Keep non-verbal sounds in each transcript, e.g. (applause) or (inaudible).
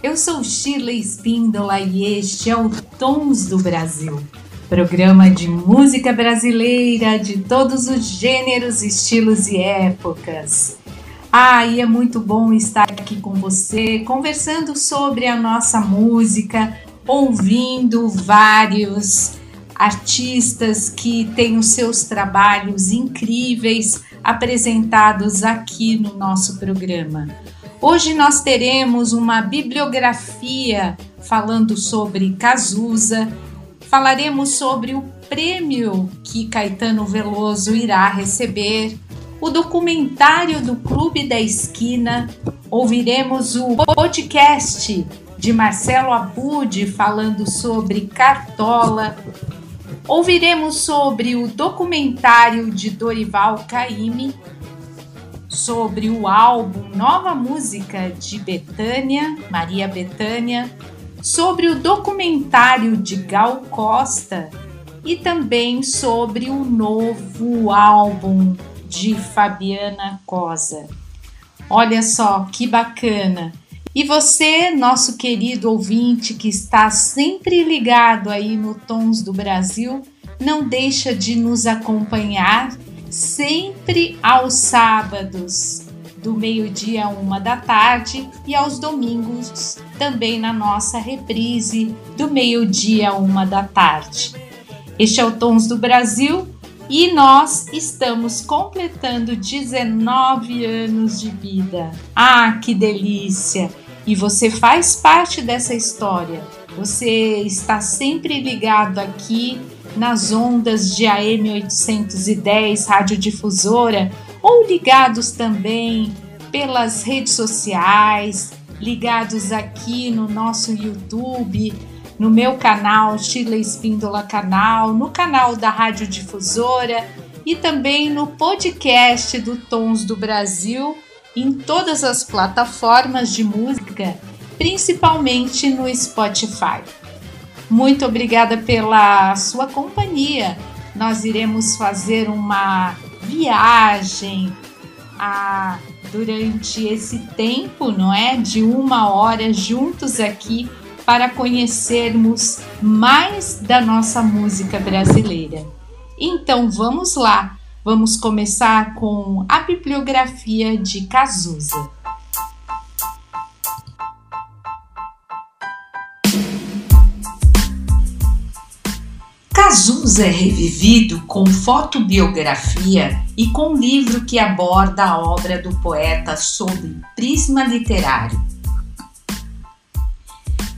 Eu sou Shirley Espíndola e este é o Tons do Brasil, programa de música brasileira de todos os gêneros, estilos e épocas. Ah, e é muito bom estar aqui com você, conversando sobre a nossa música, ouvindo vários artistas que têm os seus trabalhos incríveis apresentados aqui no nosso programa. Hoje nós teremos uma bibliografia falando sobre Cazuza, falaremos sobre o prêmio que Caetano Veloso irá receber, o documentário do Clube da Esquina, ouviremos o podcast de Marcelo Abud falando sobre Cartola, ouviremos sobre o documentário de Dorival Caymmi sobre o álbum Nova Música de Betânia, Maria Betânia, sobre o documentário de Gal Costa e também sobre o novo álbum de Fabiana Cosa. Olha só que bacana! E você, nosso querido ouvinte que está sempre ligado aí no Tons do Brasil, não deixa de nos acompanhar sempre aos sábados, do meio-dia a uma da tarde, e aos domingos, também na nossa reprise, do meio-dia a uma da tarde. Este é o Tons do Brasil e nós estamos completando 19 anos de vida. Ah, que delícia! E você faz parte dessa história. Você está sempre ligado aqui nas ondas de AM 810 radiodifusora ou ligados também pelas redes sociais, ligados aqui no nosso YouTube, no meu canal Chile Espíndola Canal, no canal da Radiodifusora e também no podcast do Tons do Brasil, em todas as plataformas de música, principalmente no Spotify. Muito obrigada pela sua companhia. Nós iremos fazer uma viagem a, durante esse tempo, não é? De uma hora juntos aqui para conhecermos mais da nossa música brasileira. Então vamos lá, vamos começar com a bibliografia de Cazuza. Cazuza é revivido com fotobiografia e com livro que aborda a obra do poeta sob prisma literário.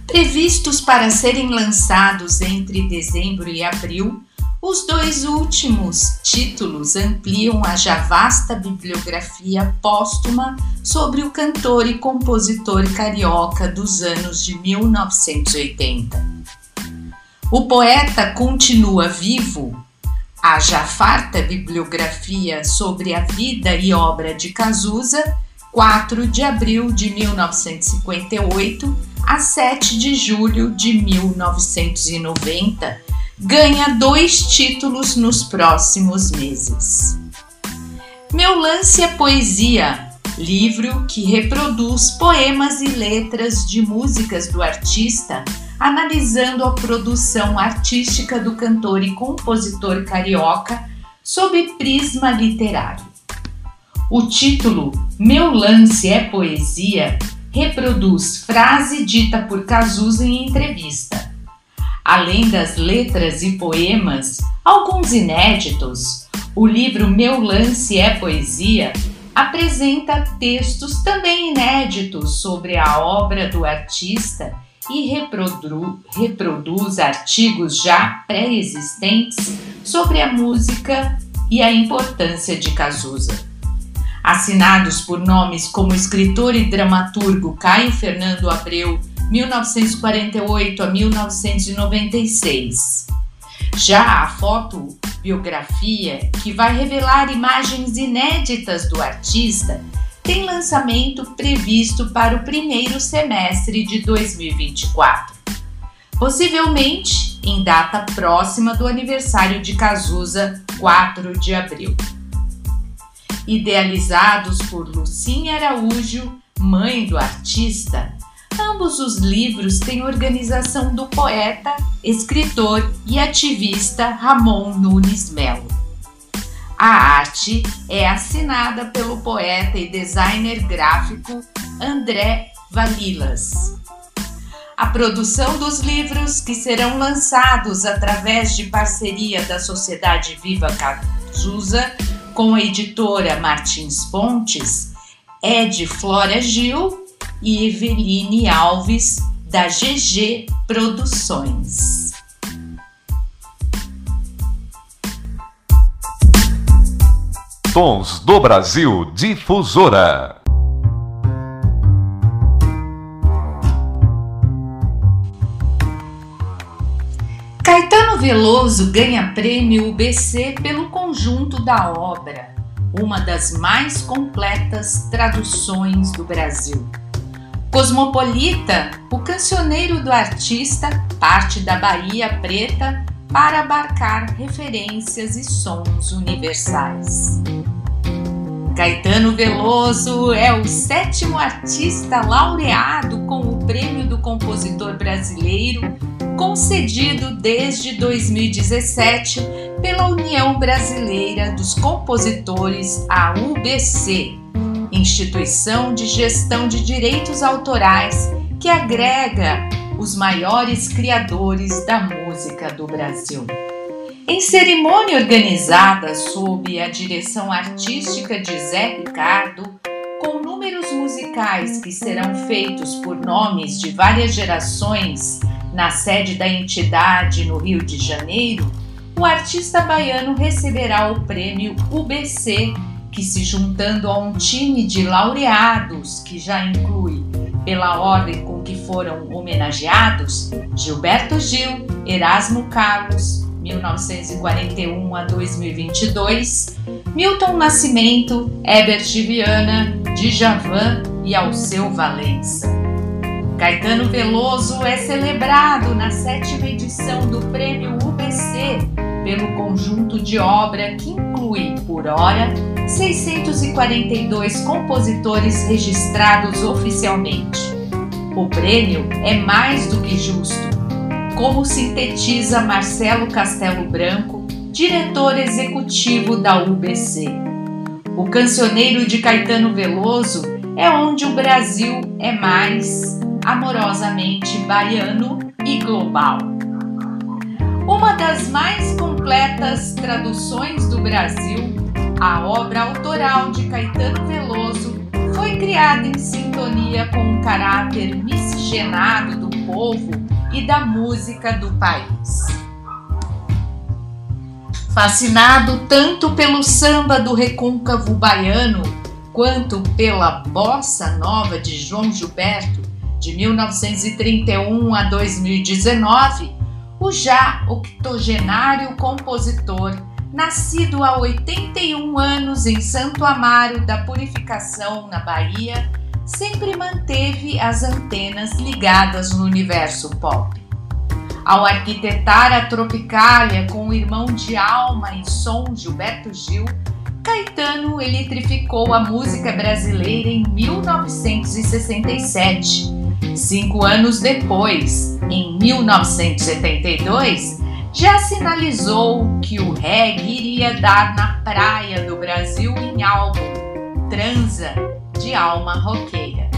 Previstos para serem lançados entre dezembro e abril, os dois últimos títulos ampliam a já vasta bibliografia póstuma sobre o cantor e compositor carioca dos anos de 1980. O poeta continua vivo. A já farta bibliografia sobre a vida e obra de Cazuza, 4 de abril de 1958 a 7 de julho de 1990, ganha dois títulos nos próximos meses. Meu lance é poesia, livro que reproduz poemas e letras de músicas do artista analisando a produção artística do cantor e compositor carioca sob prisma literário. O título Meu Lance é Poesia reproduz frase dita por Cazuza em entrevista. Além das letras e poemas, alguns inéditos, o livro Meu Lance é Poesia apresenta textos também inéditos sobre a obra do artista e reprodu reproduz artigos já pré-existentes sobre a música e a importância de Cazuza. Assinados por nomes como escritor e dramaturgo Caio Fernando Abreu 1948 a 1996. Já a fotobiografia, que vai revelar imagens inéditas do artista, tem lançamento previsto para o primeiro semestre de 2024. Possivelmente em data próxima do aniversário de Cazuza, 4 de abril. Idealizados por Lucinha Araújo, mãe do artista, ambos os livros têm organização do poeta, escritor e ativista Ramon Nunes Melo. A arte é assinada pelo poeta e designer gráfico André Valilas. A produção dos livros, que serão lançados através de parceria da Sociedade Viva Cazuza com a editora Martins Pontes, é de Flora Gil e Eveline Alves, da GG Produções. Tons do Brasil Difusora. Caetano Veloso ganha prêmio UBC pelo conjunto da obra, uma das mais completas traduções do Brasil. Cosmopolita, o cancioneiro do artista parte da Bahia Preta para abarcar referências e sons universais. Caetano Veloso é o sétimo artista laureado com o Prêmio do Compositor Brasileiro, concedido desde 2017 pela União Brasileira dos Compositores, a UBC, instituição de gestão de direitos autorais que agrega os maiores criadores da música do Brasil. Em cerimônia organizada sob a direção artística de Zé Ricardo, com números musicais que serão feitos por nomes de várias gerações na sede da entidade no Rio de Janeiro, o artista baiano receberá o prêmio UBC, que se juntando a um time de laureados que já inclui, pela ordem com que foram homenageados, Gilberto Gil, Erasmo Carlos, 1941 a 2022, Milton Nascimento, Herbert Viana, Djavan e Alceu Valença. Caetano Veloso é celebrado na sétima edição do Prêmio UBC pelo conjunto de obra que inclui, por hora, 642 compositores registrados oficialmente. O prêmio é mais do que justo como sintetiza Marcelo Castelo Branco, diretor executivo da UBC. O cancioneiro de Caetano Veloso é onde o Brasil é mais amorosamente baiano e global. Uma das mais completas traduções do Brasil, a obra autoral de Caetano Veloso foi criada em sintonia com o caráter miscigenado do povo e da música do país. Fascinado tanto pelo samba do recôncavo baiano quanto pela bossa nova de João Gilberto, de 1931 a 2019, o já octogenário compositor, nascido há 81 anos em Santo Amaro da Purificação, na Bahia, sempre manteve as antenas ligadas no universo pop. Ao arquitetar a Tropicália com o irmão de alma e som Gilberto Gil, Caetano eletrificou a música brasileira em 1967. Cinco anos depois, em 1972, já sinalizou que o reggae iria dar na praia do Brasil em álbum Transa de alma roqueira.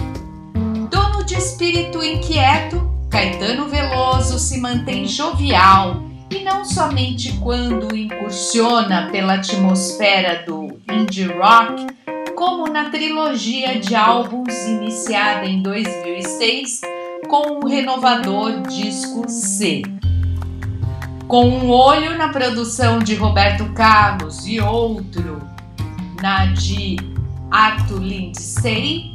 Dono de espírito inquieto, Caetano Veloso se mantém jovial e não somente quando incursiona pela atmosfera do indie rock, como na trilogia de álbuns iniciada em 2006 com o renovador disco C. Com um olho na produção de Roberto Carlos e outro na de Arthur Lindsay,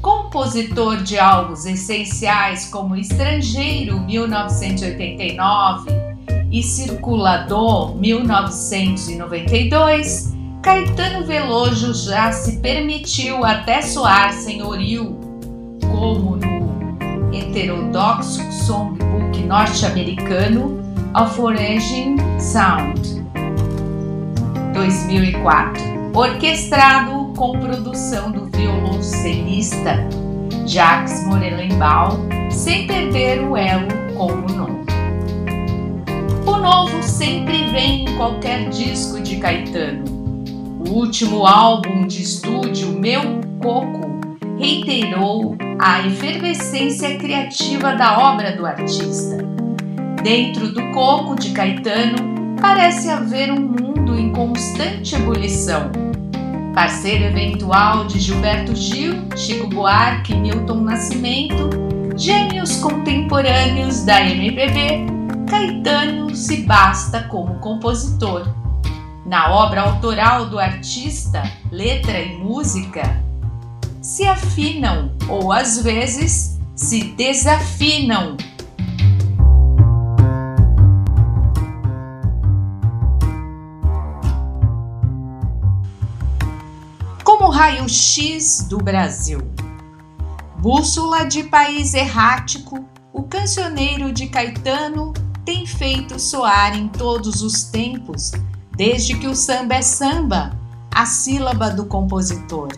compositor de álbuns essenciais como Estrangeiro 1989 e Circulador 1992, Caetano Veloso já se permitiu até soar senhorio, como no heterodoxo songbook norte-americano A Foraging Sound 2004, orquestrado com produção do violoncelista Jacques Morelenbaum, sem perder o elo com o novo. O novo sempre vem em qualquer disco de Caetano. O último álbum de estúdio, Meu Coco, reiterou a efervescência criativa da obra do artista. Dentro do coco de Caetano, parece haver um mundo em constante ebulição parceiro eventual de Gilberto Gil, Chico Buarque e Milton Nascimento, gênios contemporâneos da MPB, Caetano se basta como compositor. Na obra autoral do artista, letra e música se afinam ou às vezes se desafinam raio-x do Brasil. Bússola de país errático, o cancioneiro de Caetano tem feito soar em todos os tempos, desde que o samba é samba, a sílaba do compositor.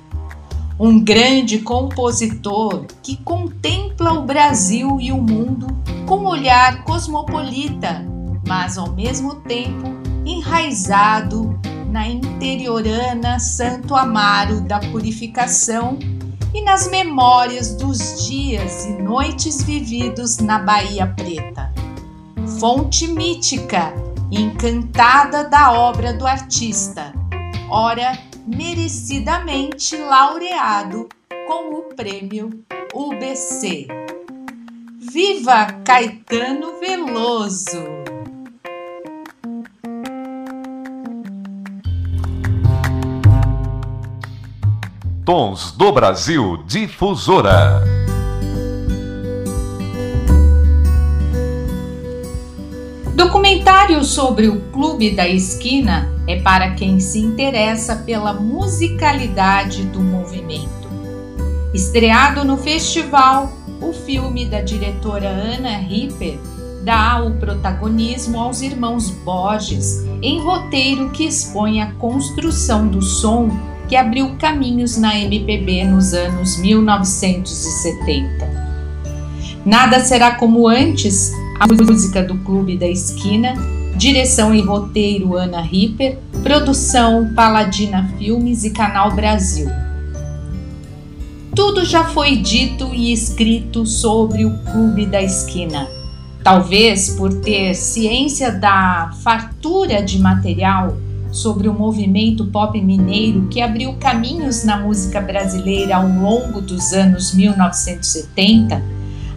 Um grande compositor que contempla o Brasil e o mundo com um olhar cosmopolita, mas ao mesmo tempo enraizado na interiorana Santo Amaro da Purificação e nas memórias dos dias e noites vividos na Bahia Preta. Fonte mítica, encantada da obra do artista, ora merecidamente laureado com o prêmio UBC. Viva Caetano Veloso! Tons do Brasil Difusora. Documentário sobre o Clube da Esquina é para quem se interessa pela musicalidade do movimento. Estreado no festival, o filme da diretora Ana Ripper dá o protagonismo aos irmãos Borges em roteiro que expõe a construção do som que abriu caminhos na MPB nos anos 1970. Nada será como antes, a música do Clube da Esquina, direção e roteiro Ana Ripper, produção Paladina Filmes e Canal Brasil. Tudo já foi dito e escrito sobre o Clube da Esquina. Talvez por ter ciência da fartura de material sobre o movimento pop mineiro que abriu caminhos na música brasileira ao longo dos anos 1970,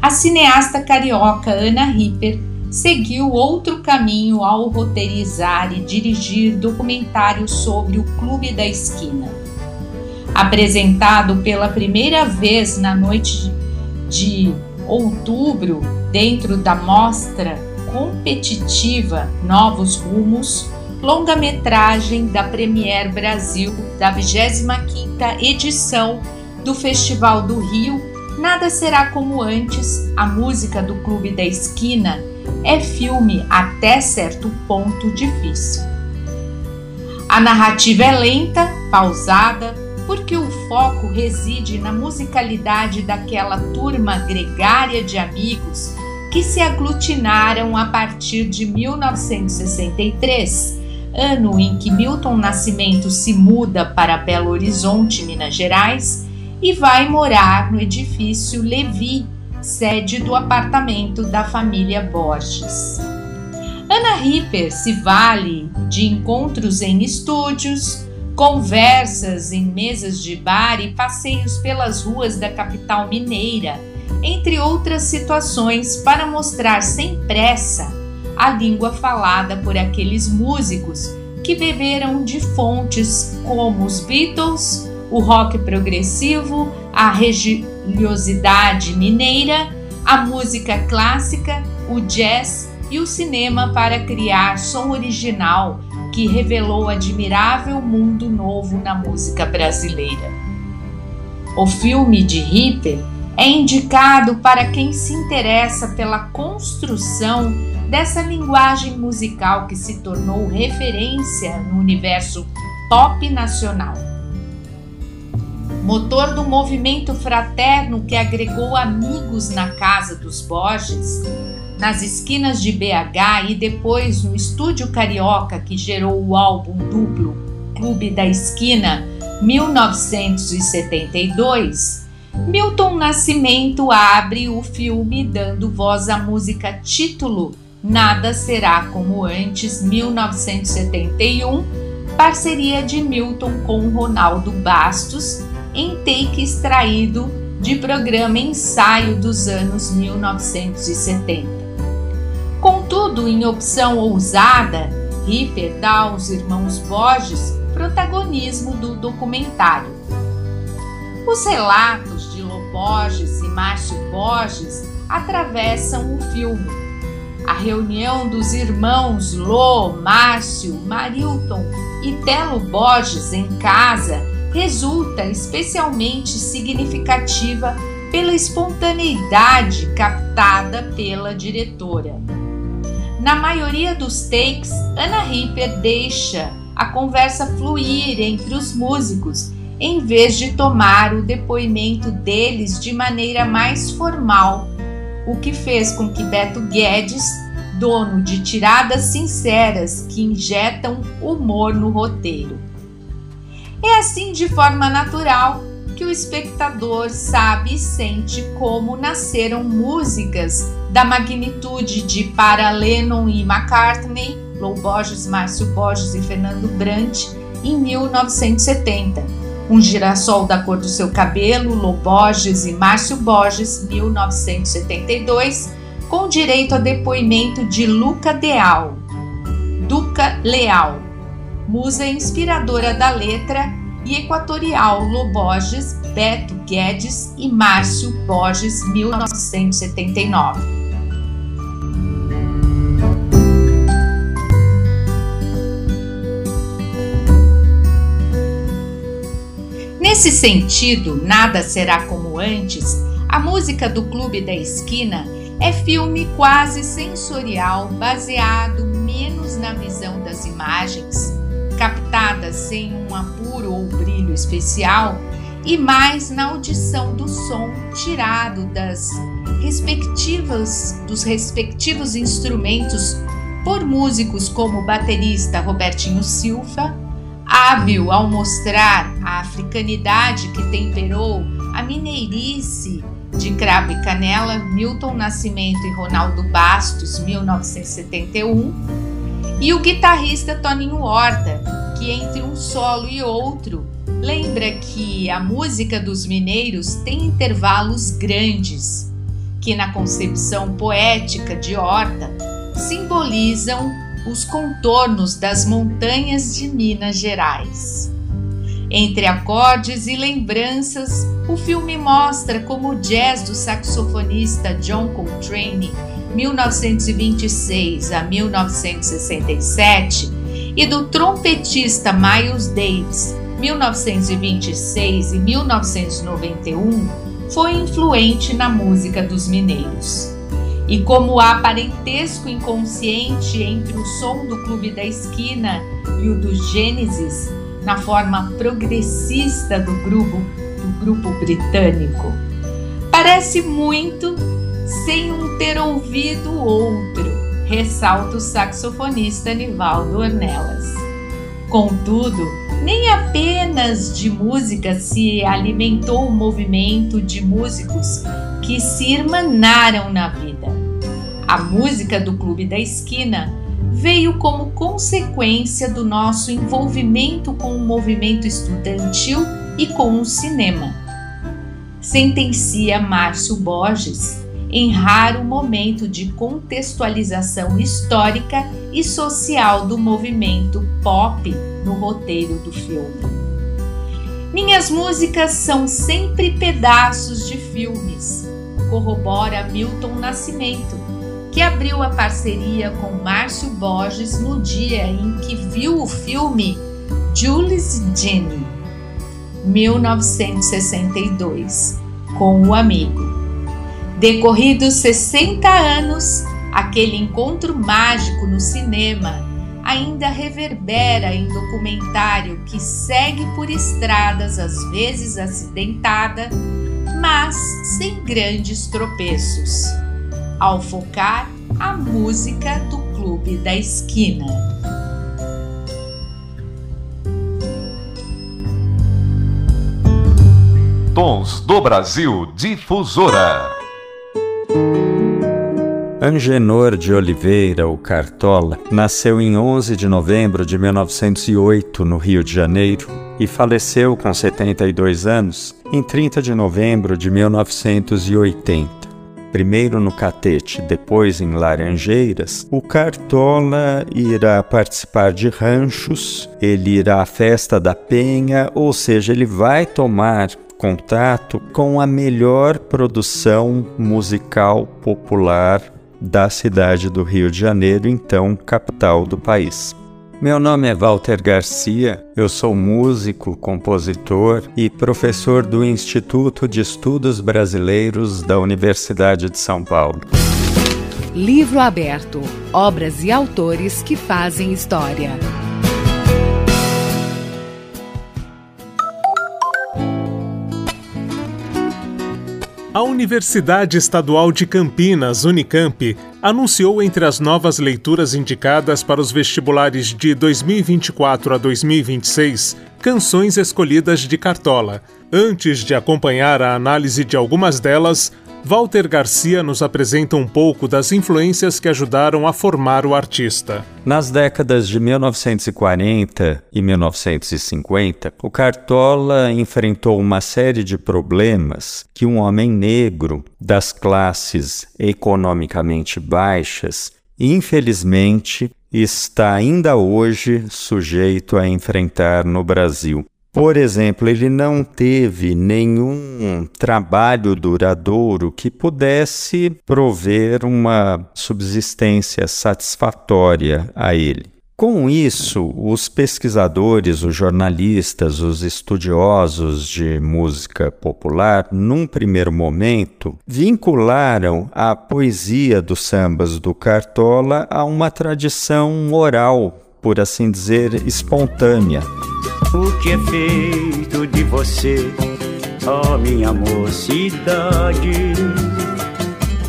a cineasta carioca Ana Ripper seguiu outro caminho ao roteirizar e dirigir documentários sobre o Clube da Esquina. Apresentado pela primeira vez na noite de outubro dentro da mostra competitiva Novos Rumos, longa-metragem da Premier Brasil da 25ª edição do Festival do Rio, Nada Será Como Antes, a música do Clube da Esquina, é filme até certo ponto difícil. A narrativa é lenta, pausada, porque o foco reside na musicalidade daquela turma gregária de amigos que se aglutinaram a partir de 1963 ano em que Milton Nascimento se muda para Belo Horizonte, Minas Gerais, e vai morar no edifício Levi, sede do apartamento da família Borges. Ana Ripper se vale de encontros em estúdios, conversas em mesas de bar e passeios pelas ruas da capital mineira, entre outras situações, para mostrar sem pressa a língua falada por aqueles músicos que beberam de fontes como os Beatles, o rock progressivo, a, religiosidade mineira, a música clássica, o jazz e o cinema para criar som original que revelou admirável mundo novo na música brasileira. O filme de Ripper é indicado para quem se interessa pela construção dessa linguagem musical que se tornou referência no universo pop nacional. Motor do movimento fraterno que agregou amigos na casa dos Borges, nas esquinas de BH e depois no estúdio carioca que gerou o álbum duplo Clube da Esquina 1972, Milton Nascimento abre o filme dando voz à música título Nada Será Como Antes 1971, parceria de Milton com Ronaldo Bastos, em take extraído de programa Ensaio dos anos 1970. Contudo, em opção ousada, Ripper dá aos irmãos Borges protagonismo do documentário. Os relatos de Lô Borges e Márcio Borges atravessam o filme. A reunião dos irmãos Lô, Márcio, Marilton e Telo Borges em casa resulta especialmente significativa pela espontaneidade captada pela diretora. Na maioria dos takes, Ana Ripper deixa a conversa fluir entre os músicos, em vez de tomar o depoimento deles de maneira mais formal, o que fez com que Beto Guedes, dono de tiradas sinceras que injetam humor no roteiro. É assim, de forma natural, que o espectador sabe e sente como nasceram músicas da magnitude de Para Lennon e McCartney, Lou Borges, Márcio Borges e Fernando Brant, em 1970. Um girassol da cor do seu cabelo, Lou Borges e Márcio Borges, 1972, com direito a depoimento de Luca Deal, Duca Leal, musa inspiradora da letra e Equatorial Loborges, Beto Guedes e Márcio Borges, 1979. Nesse sentido, Nada Será Como Antes, a música do Clube da Esquina é filme quase sensorial, baseado menos na visão das imagens captada sem um apuro ou brilho especial e mais na audição do som tirado das respectivas dos respectivos instrumentos por músicos como o baterista Robertinho Silva, hábil ao mostrar a africanidade que temperou a mineirice de Cravo e Canela, Milton Nascimento e Ronaldo Bastos, 1971 e o guitarrista Toninho Horta, que entre um solo e outro lembra que a música dos mineiros tem intervalos grandes, que na concepção poética de Horta simbolizam os contornos das montanhas de Minas Gerais. Entre acordes e lembranças, o filme mostra como o jazz do saxofonista John Coltrane 1926 a 1967, e do trompetista Miles Davis, 1926 e 1991, foi influente na música dos mineiros. E como há parentesco inconsciente entre o som do Clube da Esquina e o do Gênesis, na forma progressista do grupo, do grupo britânico, parece muito sem um ter ouvido outro, ressalta o saxofonista Nivaldo Ornelas. Contudo, nem apenas de música se alimentou o movimento de músicos que se irmanaram na vida. A música do Clube da Esquina veio como consequência do nosso envolvimento com o movimento estudantil e com o cinema. Sentencia Márcio Borges em raro momento de contextualização histórica e social do movimento pop no roteiro do filme. Minhas músicas são sempre pedaços de filmes, corrobora Milton Nascimento, que abriu a parceria com Márcio Borges no dia em que viu o filme Jules Jenny, 1962, com o amigo. Decorridos 60 anos, aquele encontro mágico no cinema ainda reverbera em documentário que segue por estradas às vezes acidentada, mas sem grandes tropeços, ao focar a música do Clube da Esquina. Tons do Brasil Difusora. Angenor de Oliveira, o Cartola, nasceu em 11 de novembro de 1908 no Rio de Janeiro e faleceu com 72 anos em 30 de novembro de 1980. Primeiro no Catete, depois em Laranjeiras, o Cartola irá participar de ranchos, ele irá à festa da Penha, ou seja, ele vai tomar contato com a melhor produção musical popular da cidade do Rio de Janeiro, então capital do país. Meu nome é Walter Garcia, eu sou músico, compositor e professor do Instituto de Estudos Brasileiros da Universidade de São Paulo. Livro aberto: obras e autores que fazem história. A Universidade Estadual de Campinas, Unicamp, anunciou entre as novas leituras indicadas para os vestibulares de 2024 a 2026 canções escolhidas de Cartola. Antes de acompanhar a análise de algumas delas, Walter Garcia nos apresenta um pouco das influências que ajudaram a formar o artista. Nas décadas de 1940 e 1950, o Cartola enfrentou uma série de problemas que um homem negro das classes economicamente baixas, infelizmente, está ainda hoje sujeito a enfrentar no Brasil. Por exemplo, ele não teve nenhum trabalho duradouro que pudesse prover uma subsistência satisfatória a ele. Com isso, os pesquisadores, os jornalistas, os estudiosos de música popular, num primeiro momento, vincularam a poesia dos sambas do Cartola a uma tradição oral, por assim dizer, espontânea. O que é feito de você, ó oh, minha mocidade?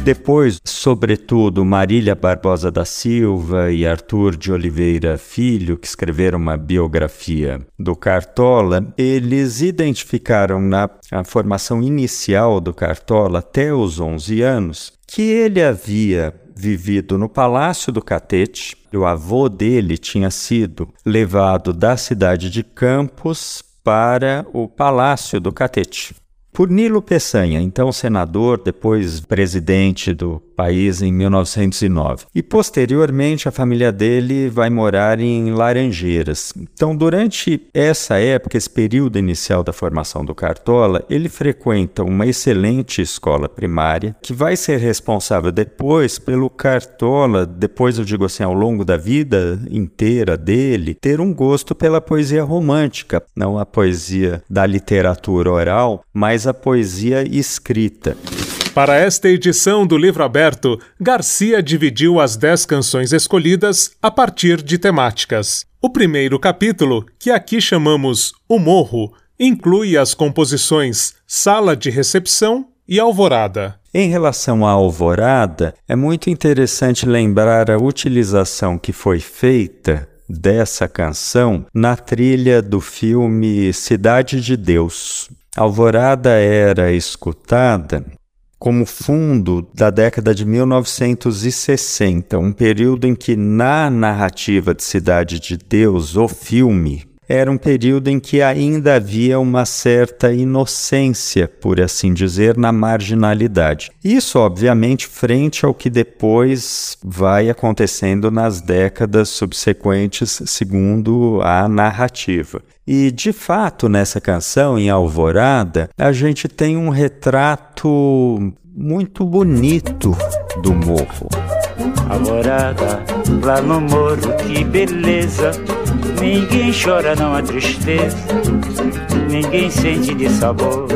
Depois, sobretudo, Marília Barbosa da Silva e Arthur de Oliveira Filho, que escreveram uma biografia do Cartola, eles identificaram na formação inicial do Cartola, até os 11 anos, que ele havia vivido no Palácio do Catete. O avô dele tinha sido levado da cidade de Campos para o Palácio do Catete por Nilo Peçanha, então senador, depois presidente do país em 1909. E posteriormente a família dele vai morar em Laranjeiras. Então, durante essa época, esse período inicial da formação do Cartola, ele frequenta uma excelente escola primária que vai ser responsável depois pelo Cartola, depois eu digo assim, ao longo da vida inteira dele, ter um gosto pela poesia romântica, não a poesia da literatura oral, mas a poesia escrita. Para esta edição do livro aberto, Garcia dividiu as dez canções escolhidas a partir de temáticas. O primeiro capítulo, que aqui chamamos O Morro, inclui as composições Sala de Recepção e Alvorada. Em relação à Alvorada, é muito interessante lembrar a utilização que foi feita dessa canção na trilha do filme Cidade de Deus. Alvorada era escutada como fundo da década de 1960, um período em que, na narrativa de Cidade de Deus, o filme, era um período em que ainda havia uma certa inocência, por assim dizer, na marginalidade. Isso, obviamente, frente ao que depois vai acontecendo nas décadas subsequentes, segundo a narrativa. E de fato, nessa canção, em Alvorada, a gente tem um retrato muito bonito do morro. Alvorada, lá no morro, que beleza. Ninguém chora, não há tristeza. Ninguém sente de sabor.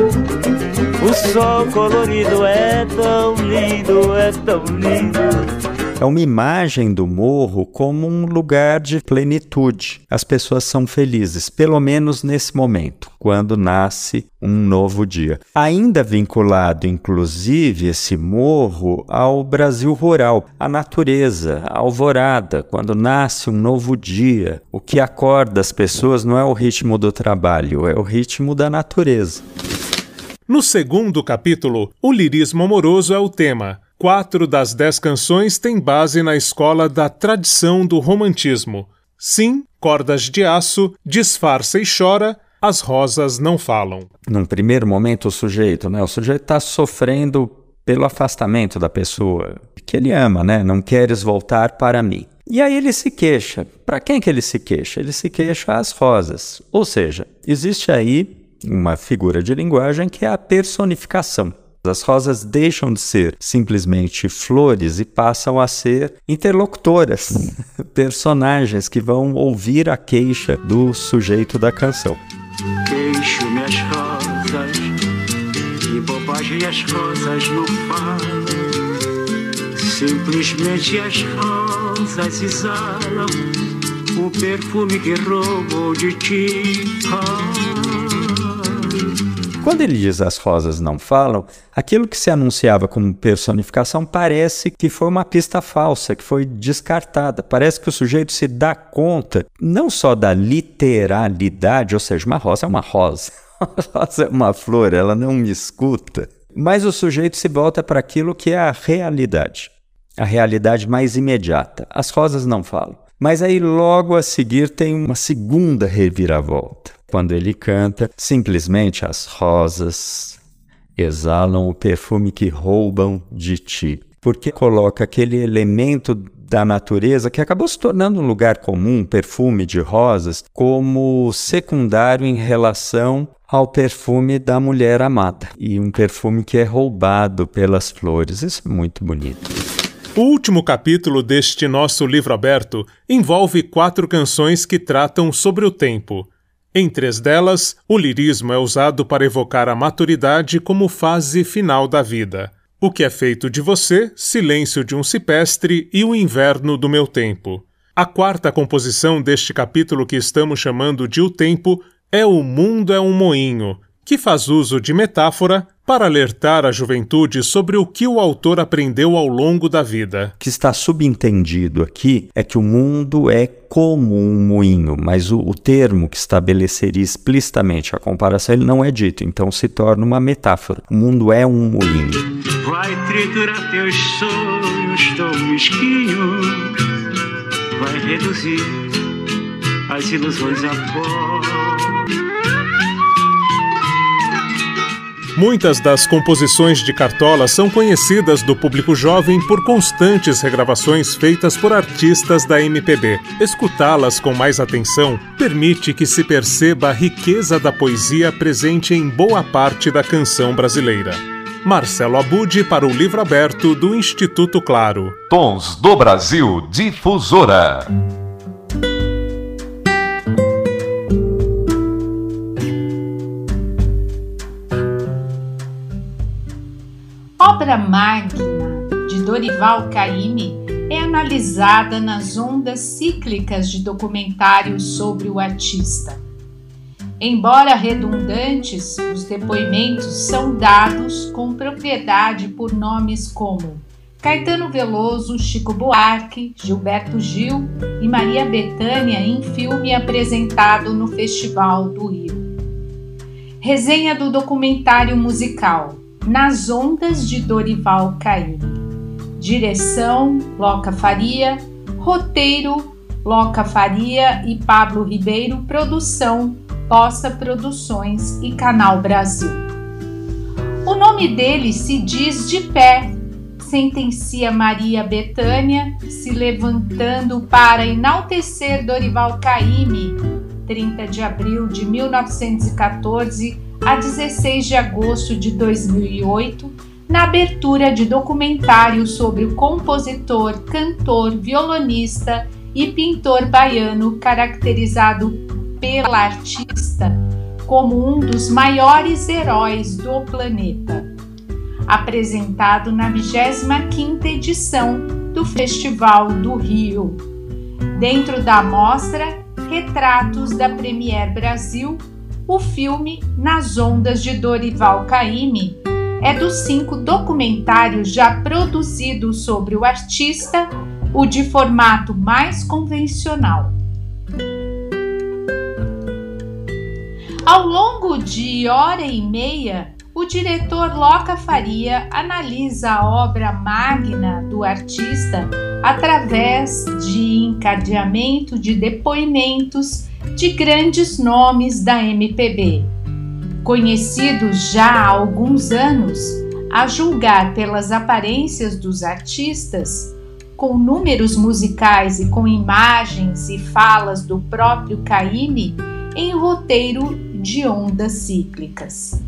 O sol colorido é tão lindo, é tão lindo. É uma imagem do morro como um lugar de plenitude. As pessoas são felizes, pelo menos nesse momento, quando nasce um novo dia. Ainda vinculado, inclusive, esse morro ao Brasil rural, à natureza, à alvorada, quando nasce um novo dia. O que acorda as pessoas não é o ritmo do trabalho, é o ritmo da natureza. No segundo capítulo, o lirismo amoroso é o tema. Quatro das dez canções têm base na escola da tradição do romantismo. Sim, Cordas de Aço, Disfarça e Chora, As Rosas Não Falam. Num primeiro momento, o sujeito, né? O sujeito está sofrendo pelo afastamento da pessoa que ele ama, né? Não queres voltar para mim. E aí ele se queixa. Para quem que ele se queixa? Ele se queixa às rosas. Ou seja, existe aí uma figura de linguagem que é a personificação. As rosas deixam de ser simplesmente flores e passam a ser interlocutoras, (laughs) personagens que vão ouvir a queixa do sujeito da canção. Queixo minhas rosas e bobagem as rosas não falam. Simplesmente as rosas exalam o perfume que roubou de ti. Ah. Quando ele diz as rosas não falam, aquilo que se anunciava como personificação parece que foi uma pista falsa, que foi descartada. Parece que o sujeito se dá conta não só da literalidade, ou seja, uma rosa é uma rosa, (laughs) uma rosa é uma flor, ela não me escuta, mas o sujeito se volta para aquilo que é a realidade, a realidade mais imediata. As rosas não falam. Mas aí logo a seguir tem uma segunda reviravolta quando ele canta, simplesmente as rosas exalam o perfume que roubam de ti. Porque coloca aquele elemento da natureza que acabou se tornando um lugar comum, perfume de rosas, como secundário em relação ao perfume da mulher amada e um perfume que é roubado pelas flores. Isso é muito bonito. O último capítulo deste nosso livro aberto envolve quatro canções que tratam sobre o tempo. Em três delas, o lirismo é usado para evocar a maturidade como fase final da vida. O que é feito de você, Silêncio de um Cipestre e O Inverno do Meu Tempo. A quarta composição deste capítulo que estamos chamando de O Tempo é O Mundo é um Moinho, que faz uso de metáfora para alertar a juventude sobre o que o autor aprendeu ao longo da vida. O que está subentendido aqui é que o mundo é como um moinho, mas o, o termo que estabeleceria explicitamente a comparação ele não é dito, então se torna uma metáfora. O mundo é um moinho. Vai triturar teus sonhos tão mesquinhos, vai reduzir as ilusões a pó. Muitas das composições de Cartola são conhecidas do público jovem por constantes regravações feitas por artistas da MPB. Escutá-las com mais atenção permite que se perceba a riqueza da poesia presente em boa parte da canção brasileira. Marcelo Abude para o livro aberto do Instituto Claro. Tons do Brasil Difusora. Obra magna de Dorival Caymmi é analisada nas ondas cíclicas de documentários sobre o artista. Embora redundantes, os depoimentos são dados com propriedade por nomes como Caetano Veloso, Chico Buarque, Gilberto Gil e Maria Bethânia em filme apresentado no Festival do Rio. Resenha do documentário musical nas Ondas de Dorival Caymmi. Direção: Loca Faria. Roteiro: Loca Faria e Pablo Ribeiro, produção Poça Produções e Canal Brasil. O nome dele se diz de pé, sentencia Maria Betânia, se levantando para enaltecer Dorival Caymmi, 30 de abril de 1914 a 16 de agosto de 2008, na abertura de documentário sobre o compositor, cantor, violonista e pintor baiano caracterizado pela artista como um dos maiores heróis do planeta. Apresentado na 25ª edição do Festival do Rio. Dentro da mostra, retratos da Premier Brasil, o filme Nas Ondas de Dorival Caymmi é dos cinco documentários já produzidos sobre o artista, o de formato mais convencional. Ao longo de hora e meia, o diretor Loca Faria analisa a obra magna do artista através de encadeamento de depoimentos de grandes nomes da MPB, conhecidos já há alguns anos, a julgar pelas aparências dos artistas, com números musicais e com imagens e falas do próprio Caymmi em roteiro de ondas cíclicas.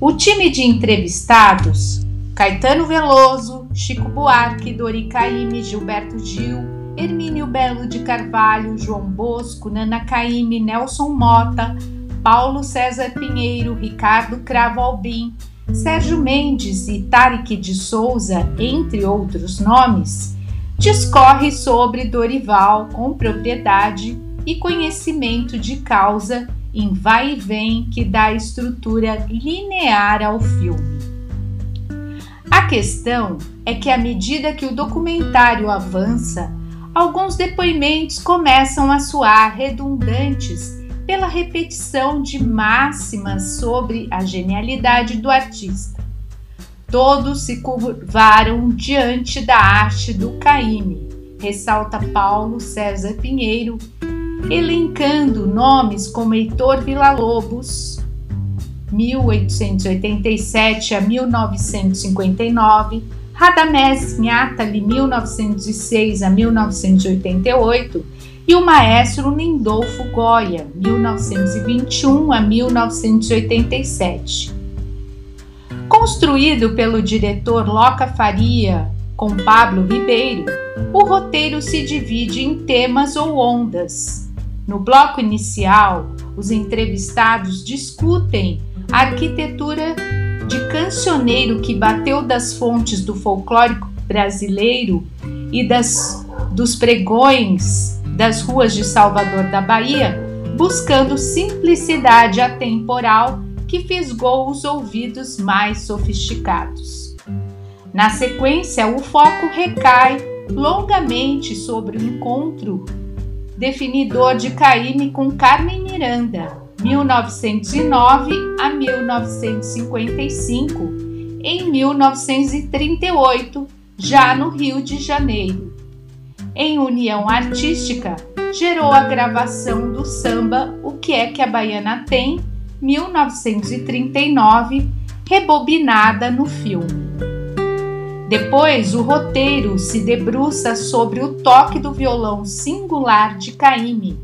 O time de entrevistados, Caetano Veloso, Chico Buarque, Dori Caymmi, Gilberto Gil, Hermínio Belo de Carvalho, João Bosco, Nana Caymmi, Nelson Mota, Paulo César Pinheiro, Ricardo Cravo Albim, Sérgio Mendes e Tarek de Souza, entre outros nomes, discorre sobre Dorival com propriedade e conhecimento de causa em vai e vem que dá estrutura linear ao filme. A questão é que, à medida que o documentário avança, alguns depoimentos começam a soar redundantes pela repetição de máximas sobre a genialidade do artista. Todos se curvaram diante da arte do Caíme, ressalta Paulo César Pinheiro, elencando nomes como Heitor Villa-Lobos, 1887 a 1959, Radamés Nhatali, 1906 a 1988, e o maestro Lindolfo Goya, 1921 a 1987. Construído pelo diretor Loca Faria com Pablo Ribeiro, o roteiro se divide em temas ou ondas, no bloco inicial, os entrevistados discutem a arquitetura de cancioneiro que bateu das fontes do folclórico brasileiro e das, dos pregões das ruas de Salvador da Bahia, buscando simplicidade atemporal que fisgou os ouvidos mais sofisticados. Na sequência, o foco recai longamente sobre o encontro definidor de Caíme com Carmen Miranda, 1909 a 1955, em 1938, já no Rio de Janeiro. Em união artística, gerou a gravação do samba O que é que a Baiana tem, 1939, rebobinada no filme. Depois, o roteiro se debruça sobre o toque do violão singular de Caymmi,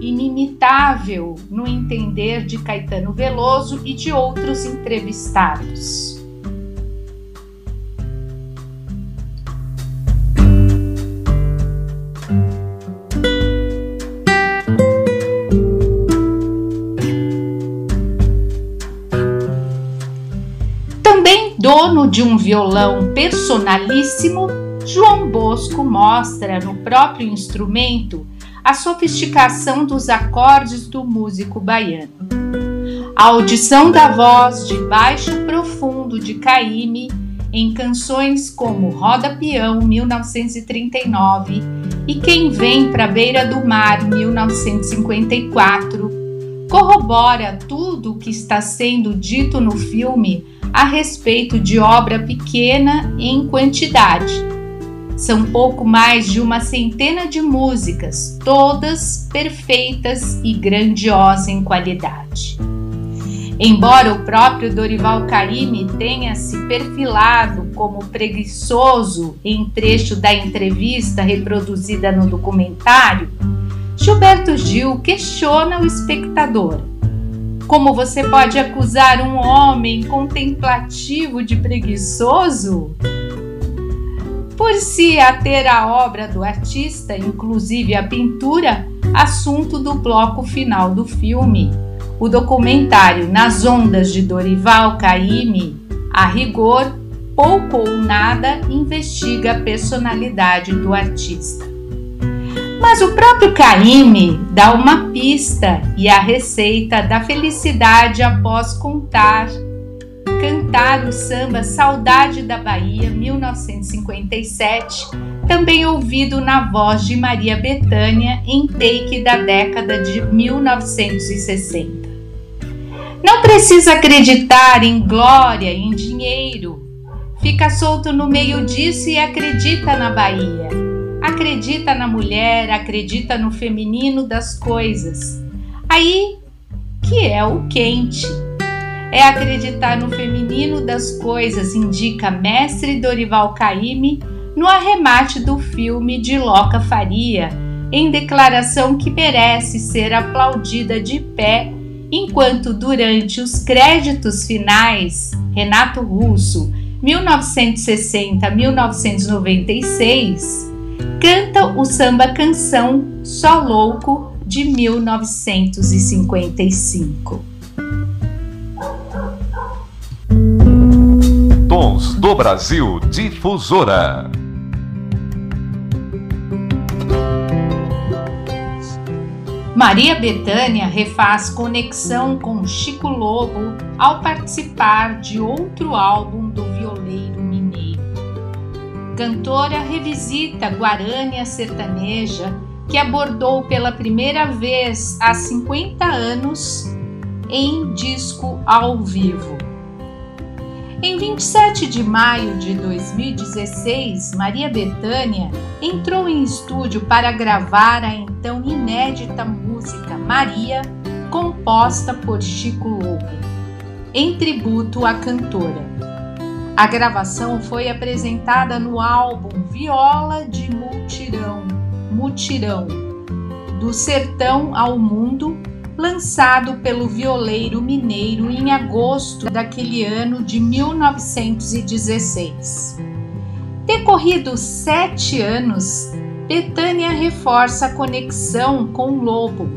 inimitável no entender de Caetano Veloso e de outros entrevistados. Dono de um violão personalíssimo, João Bosco mostra no próprio instrumento a sofisticação dos acordes do músico baiano. A audição da voz de baixo profundo de Caíme em canções como Roda Peão 1939 e Quem Vem Pra Beira do Mar 1954 corrobora tudo o que está sendo dito no filme a respeito de obra pequena em quantidade, São pouco mais de uma centena de músicas, todas perfeitas e grandiosas em qualidade. Embora o próprio Dorival Caymmi tenha se perfilado como preguiçoso em trecho da entrevista reproduzida no documentário, Gilberto Gil questiona o espectador. Como você pode acusar um homem contemplativo de preguiçoso? Por se ater à obra do artista, inclusive a pintura, assunto do bloco final do filme o documentário Nas Ondas de Dorival Caymmi, a rigor, pouco ou nada investiga a personalidade do artista. Mas o próprio Caymmi dá uma pista e a receita da felicidade após contar, cantar o samba Saudade da Bahia 1957, também ouvido na voz de Maria Bethânia em take da década de 1960. Não precisa acreditar em glória, em dinheiro. Fica solto no meio disso e acredita na Bahia. Acredita na mulher, acredita no feminino das coisas. Aí que é o quente. É acreditar no feminino das coisas, indica mestre Dorival Caymmi no arremate do filme de Loca Faria, em declaração que merece ser aplaudida de pé enquanto durante os créditos finais, Renato Russo, 1960-1996, canta o samba canção Só Louco de 1955. Do Brasil Difusora Maria Bethânia refaz conexão com Chico Lobo ao participar de outro álbum do violeiro mineiro. Cantora revisita Guarânia Sertaneja, que abordou pela primeira vez há 50 anos em disco ao vivo. Em 27 de maio de 2016, Maria Bethânia entrou em estúdio para gravar a então inédita música Maria, composta por Chico Lobo, em tributo à cantora. A gravação foi apresentada no álbum Viola de Mutirão, do Sertão ao Mundo, lançado pelo violeiro mineiro em agosto daquele ano de 1916. Decorridos sete anos, Betânia reforça a conexão com Lobo,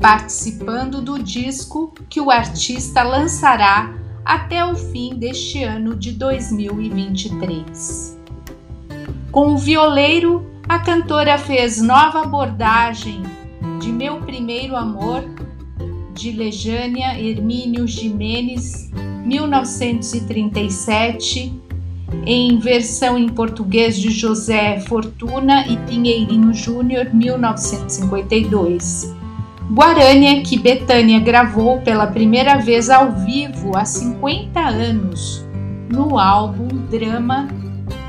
participando do disco que o artista lançará até o fim deste ano de 2023. Com o violeiro, a cantora fez nova abordagem de Meu Primeiro Amor de Lejânia Hermínio Jimenez, 1937, em versão em português de José Fortuna e Pinheirinho Júnior, 1952. Guarânia, que Betânia gravou pela primeira vez ao vivo há 50 anos, no álbum Drama,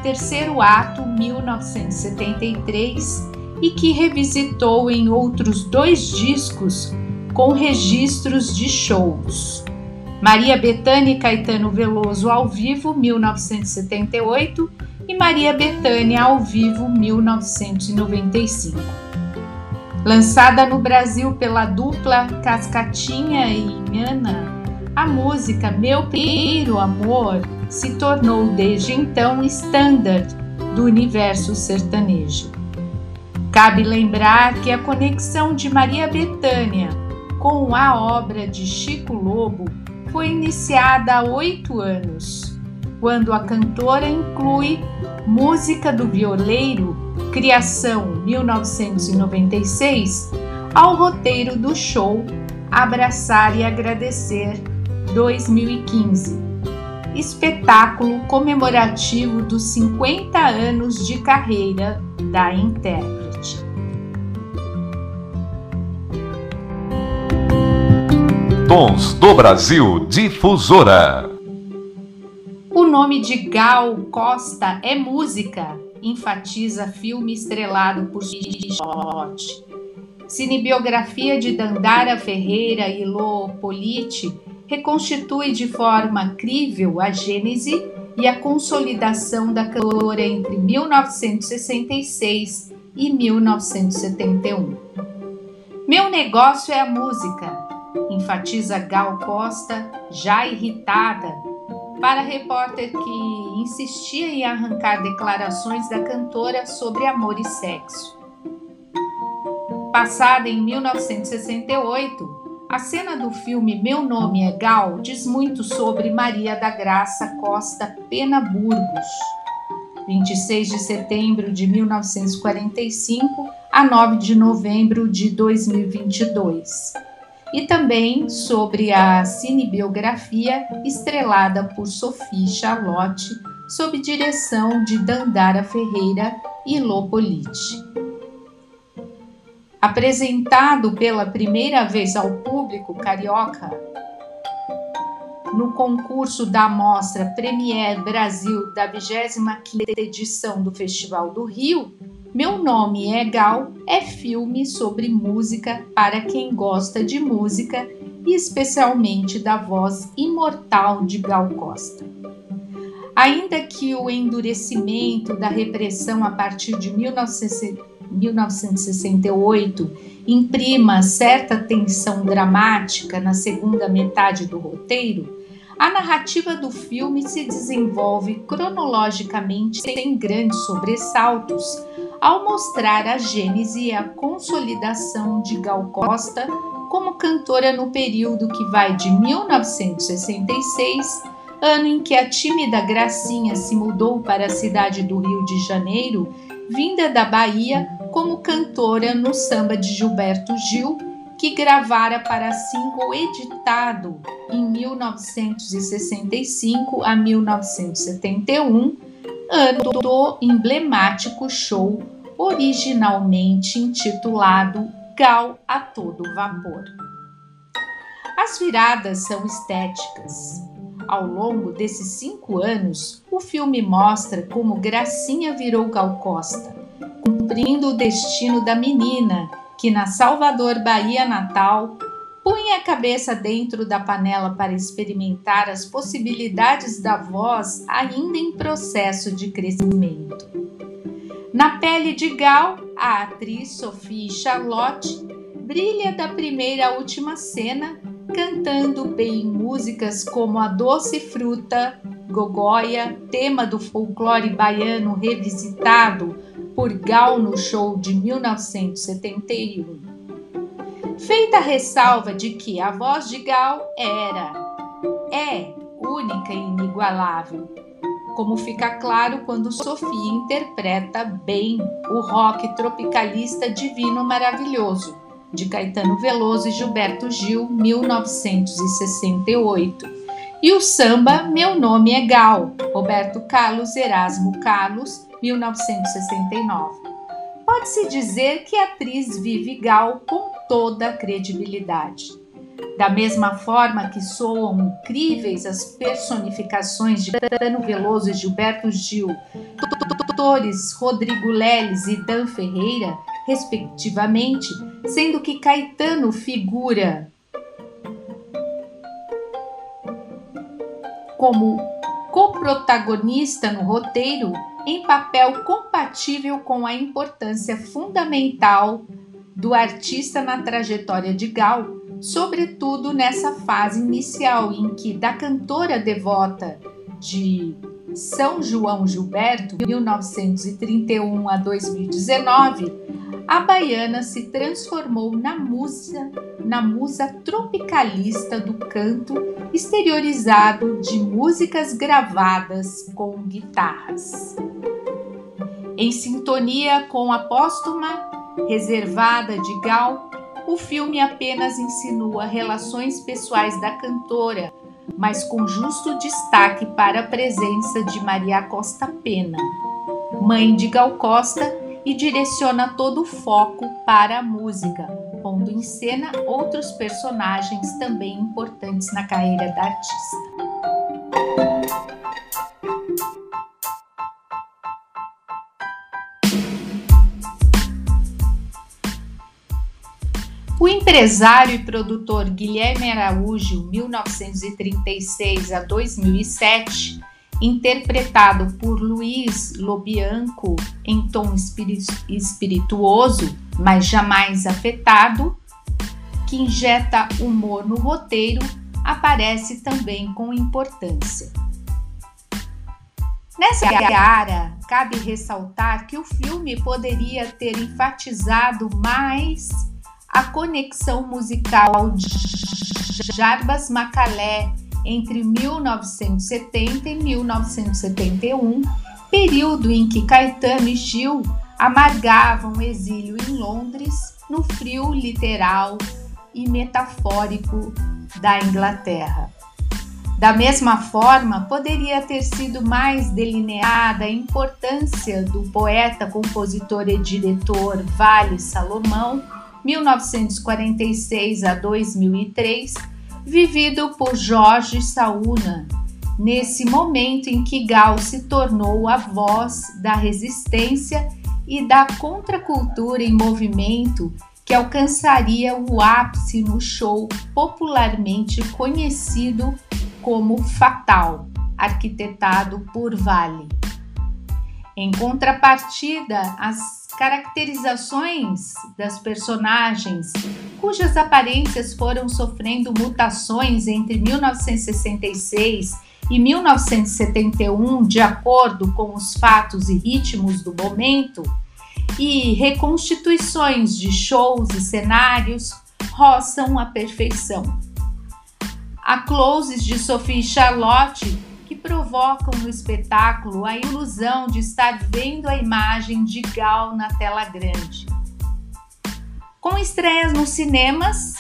terceiro ato, 1973, e que revisitou em outros dois discos com registros de shows. Maria Bethânia e Caetano Veloso ao vivo, 1978, e Maria Bethânia ao vivo, 1995. Lançada no Brasil pela dupla Cascatinha e Inhana, a música Meu Primeiro Amor se tornou desde então standard do universo sertanejo. Cabe lembrar que a conexão de Maria Bethânia com a obra de Chico Lobo foi iniciada há oito anos, quando a cantora inclui Música do Violeiro, criação 1996, ao roteiro do show Abraçar e Agradecer 2015, espetáculo comemorativo dos 50 anos de carreira da intérprete. Tons do Brasil Difusora. O nome de Gal Costa é música enfatiza filme estrelado por Chicote. Cinebiografia de Dandara Ferreira e Lô Politi reconstitui de forma crível a gênese e a consolidação da cantora entre 1966 e 1971. Meu negócio é a música, enfatiza Gal Costa, já irritada, para a repórter que insistia em arrancar declarações da cantora sobre amor e sexo. Passada em 1968, a cena do filme Meu Nome é Gal diz muito sobre Maria da Graça Costa Pena Burgos, 26 de setembro de 1945 a 9 de novembro de 2022. E também sobre a cinebiografia estrelada por Sophie Charlotte, sob direção de Dandara Ferreira e Lopolite. Apresentado pela primeira vez ao público carioca no concurso da Mostra Premier Brasil da 25ª edição do Festival do Rio, Meu Nome é Gal é filme sobre música para quem gosta de música e especialmente da voz imortal de Gal Costa. Ainda que o endurecimento da repressão a partir de 1968 imprima certa tensão dramática na segunda metade do roteiro, a narrativa do filme se desenvolve cronologicamente sem grandes sobressaltos, ao mostrar a gênese e a consolidação de Gal Costa como cantora no período que vai de 1966, ano em que a tímida Gracinha se mudou para a cidade do Rio de Janeiro, vinda da Bahia como cantora no samba de Gilberto Gil que gravara para single editado em 1965 a 1971, ano do emblemático show originalmente intitulado Gal a Todo Vapor. As viradas são estéticas. Ao longo desses cinco anos, o filme mostra como Gracinha virou Gal Costa, cumprindo o destino da menina que na Salvador Bahia natal punha a cabeça dentro da panela para experimentar as possibilidades da voz ainda em processo de crescimento. Na pele de Gal, a atriz Sophie Charlotte brilha da primeira à última cena, cantando bem músicas como A Doce Fruta, Gogóia, tema do folclore baiano revisitado por Gal no show de 1971. Feita a ressalva de que a voz de Gal era, é única e inigualável, como fica claro quando Sofia interpreta bem o rock tropicalista Divino Maravilhoso, de Caetano Veloso e Gilberto Gil, 1968 e o samba Meu Nome é Gal, Roberto Carlos Erasmo Carlos, 1969. Pode-se dizer que a atriz vive Gal com toda a credibilidade. Da mesma forma que soam incríveis as personificações de Caetano Veloso e Gilberto Gil, doutores Rodrigo Leles e Dan Ferreira, respectivamente, sendo que Caetano figura como coprotagonista no roteiro em papel compatível com a importância fundamental do artista na trajetória de Gal, sobretudo nessa fase inicial em que da cantora devota de São João Gilberto, 1931 a 2019, a baiana se transformou na musa, na musa tropicalista do canto exteriorizado de músicas gravadas com guitarras. Em sintonia com a póstuma reservada de Gal, o filme apenas insinua relações pessoais da cantora, mas com justo destaque para a presença de Maria Costa Pena, mãe de Gal Costa e direciona todo o foco para a música, pondo em cena outros personagens também importantes na carreira da artista. O empresário e produtor Guilherme Araújo, 1936 a 2007, interpretado por Luiz Lobianco em tom espirituoso, mas jamais afetado, que injeta humor no roteiro, aparece também com importância. Nessa área, cabe ressaltar que o filme poderia ter enfatizado mais a conexão musical de Jarbas Macalé entre 1970 e 1971, período em que Caetano e Gil amargavam exílio em Londres, no frio literal e metafórico da Inglaterra. Da mesma forma, poderia ter sido mais delineada a importância do poeta, compositor e diretor Vale Salomão, 1946 a 2003, vivido por Jorge Saúna, nesse momento em que Gal se tornou a voz da resistência e da contracultura em movimento que alcançaria o ápice no show popularmente conhecido como Fatal, arquitetado por Vale. Em contrapartida, as caracterizações das personagens, cujas aparências foram sofrendo mutações entre 1966 e 1971, de acordo com os fatos e ritmos do momento, e reconstituições de shows e cenários roçam a perfeição. Há closes de Sophie Charlotte que provocam no espetáculo a ilusão de estar vendo a imagem de Gal na tela grande. Com estreias nos cinemas,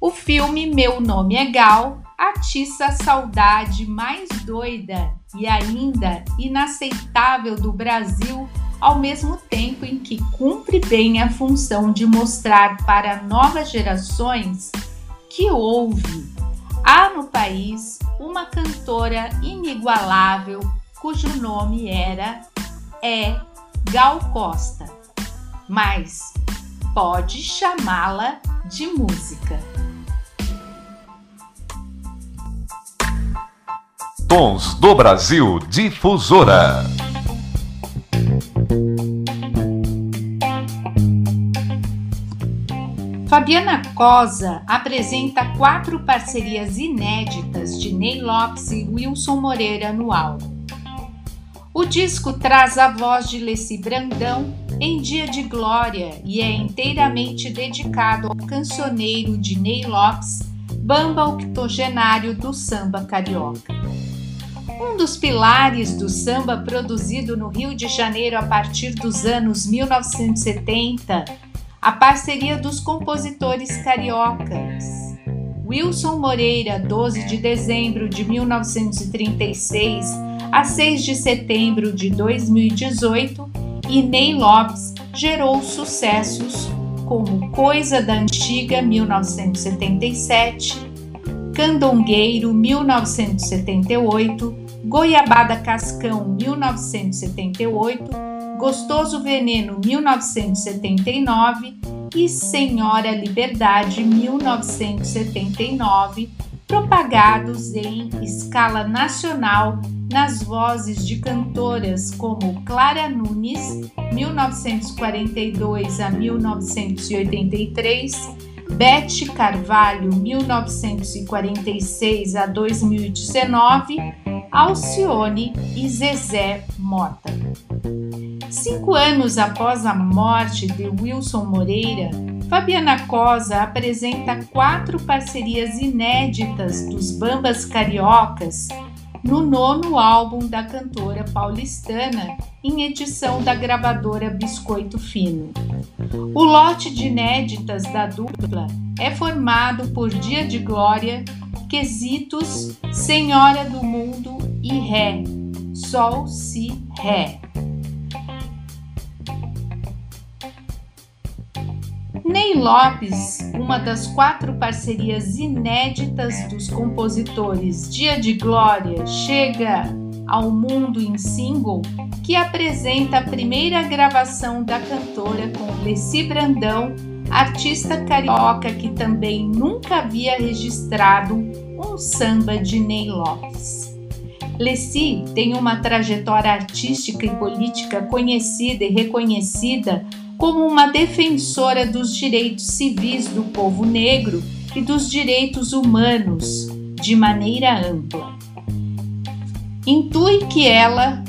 o filme Meu Nome é Gal atiça a saudade mais doida e ainda inaceitável do Brasil, ao mesmo tempo em que cumpre bem a função de mostrar para novas gerações que houve, há no país uma cantora inigualável cujo nome era é Gal Costa, mas pode chamá-la de música. Tons do Brasil Difusora. Fabiana Cosa apresenta quatro parcerias inéditas de Ney Lopes e Wilson Moreira no álbum. O disco traz a voz de Leci Brandão em Dia de Glória e é inteiramente dedicado ao cancioneiro de Ney Lopes, bamba octogenário do samba carioca. Um dos pilares do samba produzido no Rio de Janeiro a partir dos anos 1970 a parceria dos compositores cariocas. Wilson Moreira, 12 de dezembro de 1936 a 6 de setembro de 2018, e Ney Lopes gerou sucessos como Coisa da Antiga 1977, Candongueiro 1978, Goiabada Cascão 1978 Gostoso Veneno 1979 e Senhora Liberdade 1979, propagados em escala nacional nas vozes de cantoras como Clara Nunes 1942 a 1983, Bete Carvalho 1946 a 2019, Alcione e Zezé Mota. Cinco anos após a morte de Wilson Moreira, Fabiana Cosa apresenta quatro parcerias inéditas dos Bambas Cariocas no nono álbum da cantora paulistana, em edição da gravadora Biscoito Fino. O lote de inéditas da dupla é formado por Dia de Glória, Quesitos, Senhora do Mundo e Ré, Sol, Si, Ré. Ney Lopes, uma das quatro parcerias inéditas dos compositores Dia de Glória, chega ao mundo em single, que apresenta a primeira gravação da cantora com Leci Brandão artista carioca que também nunca havia registrado um samba de Ney Lopes. Leci tem uma trajetória artística e política conhecida e reconhecida como uma defensora dos direitos civis do povo negro e dos direitos humanos de maneira ampla. Intui que ela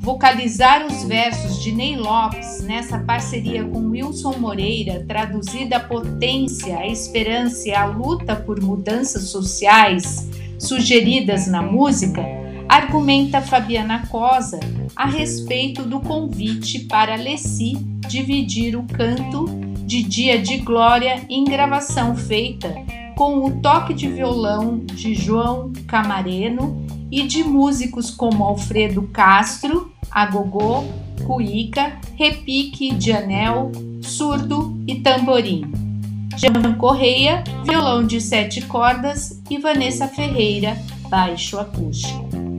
vocalizar os versos de Ney Lopes nessa parceria com Wilson Moreira, traduzida a potência, a esperança e a luta por mudanças sociais sugeridas na música, argumenta Fabiana Cosa a respeito do convite para Leci dividir o canto de Dia de Glória em gravação feita com o toque de violão de João Camareno e de músicos como Alfredo Castro, Agogô, Cuíca, Repique de Anel, Surdo e Tamborim. Jean Correia, violão de sete cordas e Vanessa Ferreira, baixo acústico.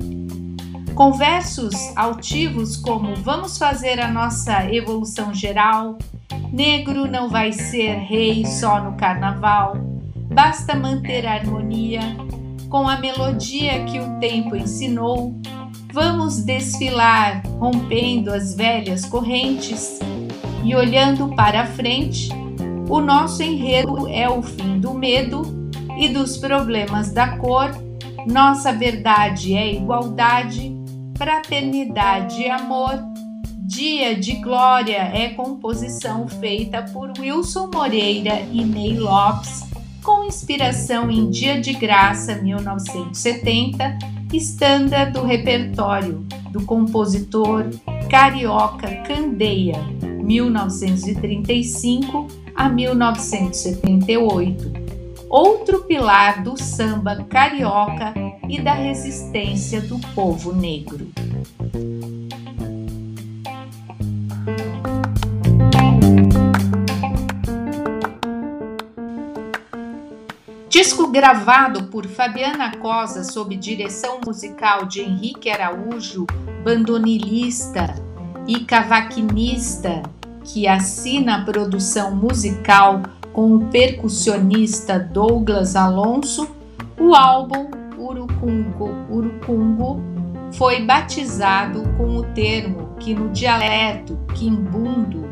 Com versos altivos como Vamos fazer a nossa evolução geral, Negro não vai ser rei só no carnaval, basta manter a harmonia, com a melodia que o tempo ensinou, vamos desfilar rompendo as velhas correntes e olhando para frente. O nosso enredo é o fim do medo e dos problemas da cor. Nossa verdade é igualdade, fraternidade e amor. Dia de Glória é composição feita por Wilson Moreira e Ney Lopes com inspiração em Dia de Graça 1970, estanda do repertório do compositor carioca Candeia 1935 a 1978, outro pilar do samba carioca e da resistência do povo negro. Disco gravado por Fabiana Cosa sob direção musical de Henrique Araújo, bandonilista e cavaquinista, que assina a produção musical com o percussionista Douglas Alonso, o álbum Urucungo Urucungo foi batizado com o termo que no dialeto quimbundo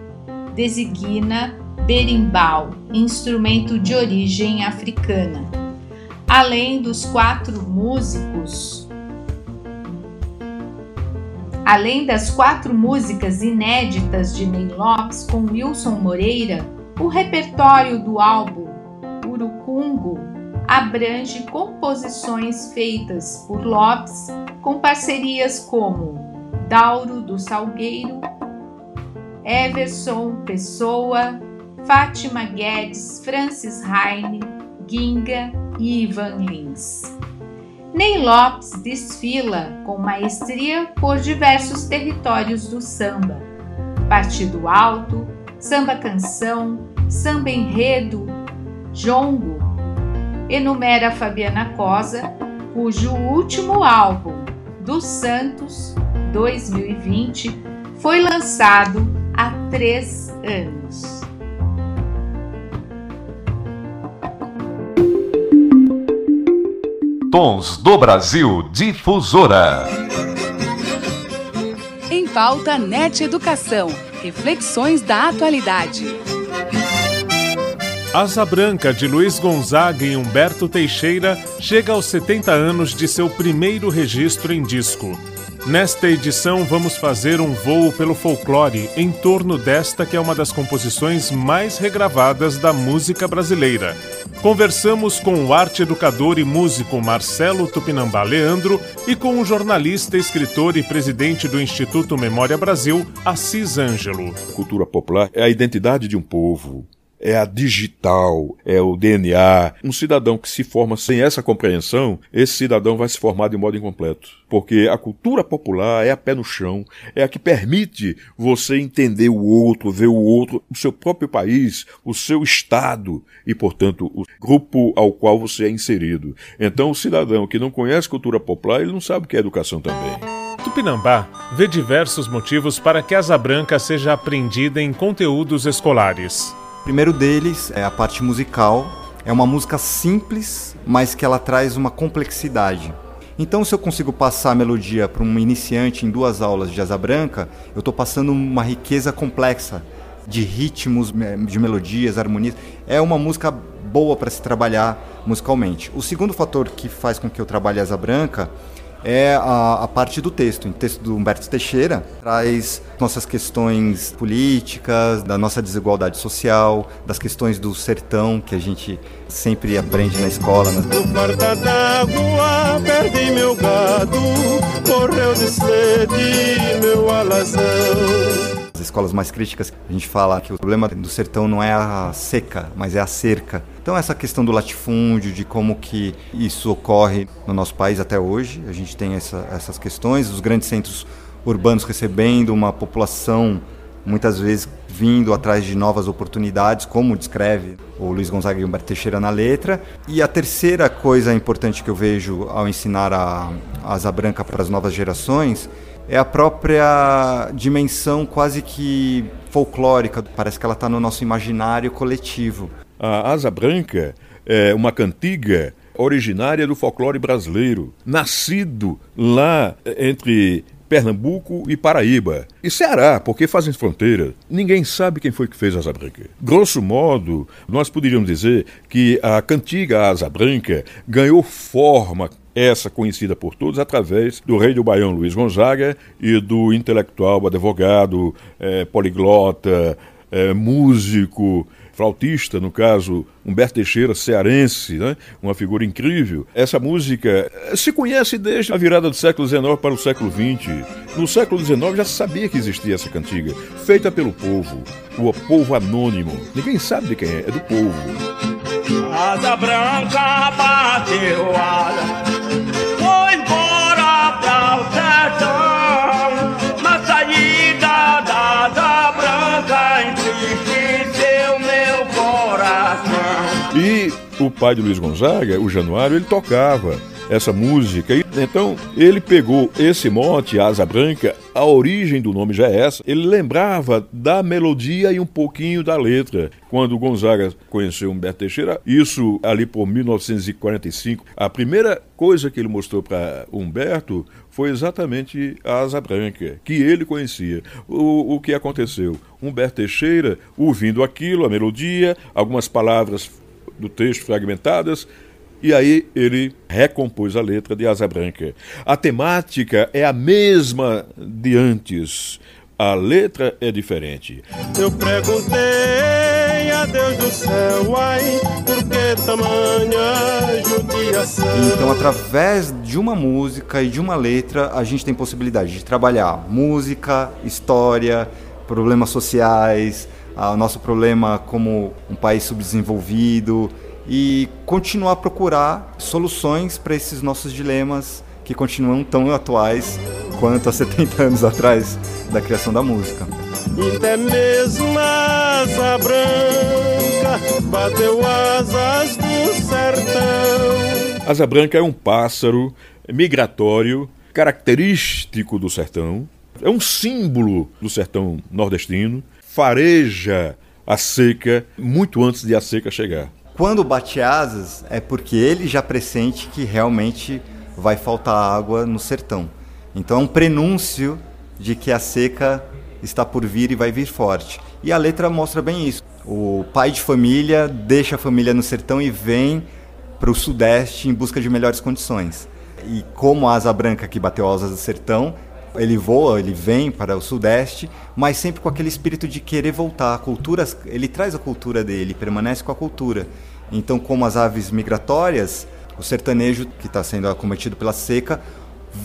designa berimbau, instrumento de origem africana. Além dos quatro músicos, além das quatro músicas inéditas de Ney Lopes com Wilson Moreira, o repertório do álbum Urucungo abrange composições feitas por Lopes com parcerias como Dauro do Salgueiro, Everson Pessoa, Fátima Guedes, Francis Heine, Ginga e Ivan Lins. Ney Lopes desfila com maestria por diversos territórios do samba: Partido Alto, Samba Canção, Samba Enredo, Jongo. Enumera Fabiana Cosa, cujo último álbum, dos Santos, 2020, foi lançado há três anos. Tons do Brasil Difusora. Em pauta NET Educação. Reflexões da atualidade. Asa Branca de Luiz Gonzaga e Humberto Teixeira chega aos 70 anos de seu primeiro registro em disco. Nesta edição, vamos fazer um voo pelo folclore em torno desta que é uma das composições mais regravadas da música brasileira. Conversamos com o arte educador e músico Marcelo Tupinambá Leandro e com o jornalista, escritor e presidente do Instituto Memória Brasil, Assis Ângelo. Cultura popular é a identidade de um povo é a digital, é o DNA. Um cidadão que se forma sem essa compreensão, esse cidadão vai se formar de modo incompleto. Porque a cultura popular é a pé no chão, é a que permite você entender o outro, ver o outro, o seu próprio país, o seu estado e, portanto, o grupo ao qual você é inserido. Então, o cidadão que não conhece cultura popular, ele não sabe o que é educação também. Tupinambá vê diversos motivos para que a asa branca seja aprendida em conteúdos escolares. Primeiro deles é a parte musical. É uma música simples, mas que ela traz uma complexidade. Então, se eu consigo passar a melodia para um iniciante em duas aulas de asa branca, eu estou passando uma riqueza complexa de ritmos, de melodias, harmonias. É uma música boa para se trabalhar musicalmente. O segundo fator que faz com que eu trabalhe asa branca é a, a, parte do texto. O texto do Humberto Teixeira traz nossas questões políticas, da nossa desigualdade social, das questões do sertão que a gente sempre aprende na escola. Né? Porta d'água perdi meu gado, de sede meu alazão escolas mais críticas, a gente fala que o problema do sertão não é a seca, mas é a cerca. Então essa questão do latifúndio, de como que isso ocorre no nosso país até hoje, a gente tem essa, essas questões, os grandes centros urbanos recebendo uma população muitas vezes vindo atrás de novas oportunidades, como descreve o Luiz Gonzaga e Humberto Teixeira na letra. E a terceira coisa importante que eu vejo ao ensinar a asa branca para as novas gerações é a própria dimensão quase que folclórica. Parece que ela está no nosso imaginário coletivo. A Asa Branca é uma cantiga originária do folclore brasileiro, nascido lá entre Pernambuco e Paraíba. E Ceará, porque fazem fronteira. Ninguém sabe quem foi que fez a Asa Branca. Grosso modo, nós poderíamos dizer que a cantiga Asa Branca ganhou forma essa conhecida por todos através do rei do Baião Luiz Gonzaga e do intelectual, advogado, é, poliglota, é, músico, flautista, no caso Humberto Teixeira, cearense, né? uma figura incrível. Essa música eh, se conhece desde a virada do século XIX para o século XX. No século XIX já sabia que existia essa cantiga, feita pelo povo, o povo anônimo. Ninguém sabe de quem é, é do povo. Asa branca bateu ala o pai de Luiz Gonzaga, o Januário, ele tocava essa música. Então, ele pegou esse mote, Asa Branca, a origem do nome já é essa. Ele lembrava da melodia e um pouquinho da letra. Quando Gonzaga conheceu Humberto Teixeira, isso ali por 1945, a primeira coisa que ele mostrou para Humberto foi exatamente a Asa Branca, que ele conhecia. O, o que aconteceu? Humberto Teixeira, ouvindo aquilo, a melodia, algumas palavras do texto fragmentadas, e aí ele recompôs a letra de Asa Branca. A temática é a mesma de antes, a letra é diferente. Eu perguntei a Deus do céu, ai, por que tamanha judiação? Então, através de uma música e de uma letra, a gente tem possibilidade de trabalhar música, história, problemas sociais, o nosso problema como um país subdesenvolvido e continuar a procurar soluções para esses nossos dilemas que continuam tão atuais quanto há (laughs) 70 anos atrás da criação da música. Até mesmo asa branca bateu asas do sertão. Asa branca é um pássaro migratório característico do sertão. É um símbolo do sertão nordestino fareja a seca muito antes de a seca chegar. Quando bate asas, é porque ele já pressente que realmente vai faltar água no sertão. Então é um prenúncio de que a seca está por vir e vai vir forte. E a letra mostra bem isso. O pai de família deixa a família no sertão e vem para o sudeste em busca de melhores condições. E como a asa branca que bateu asas do sertão, ele voa, ele vem para o sudeste, mas sempre com aquele espírito de querer voltar. A cultura, ele traz a cultura dele, permanece com a cultura. Então, como as aves migratórias, o sertanejo que está sendo acometido pela seca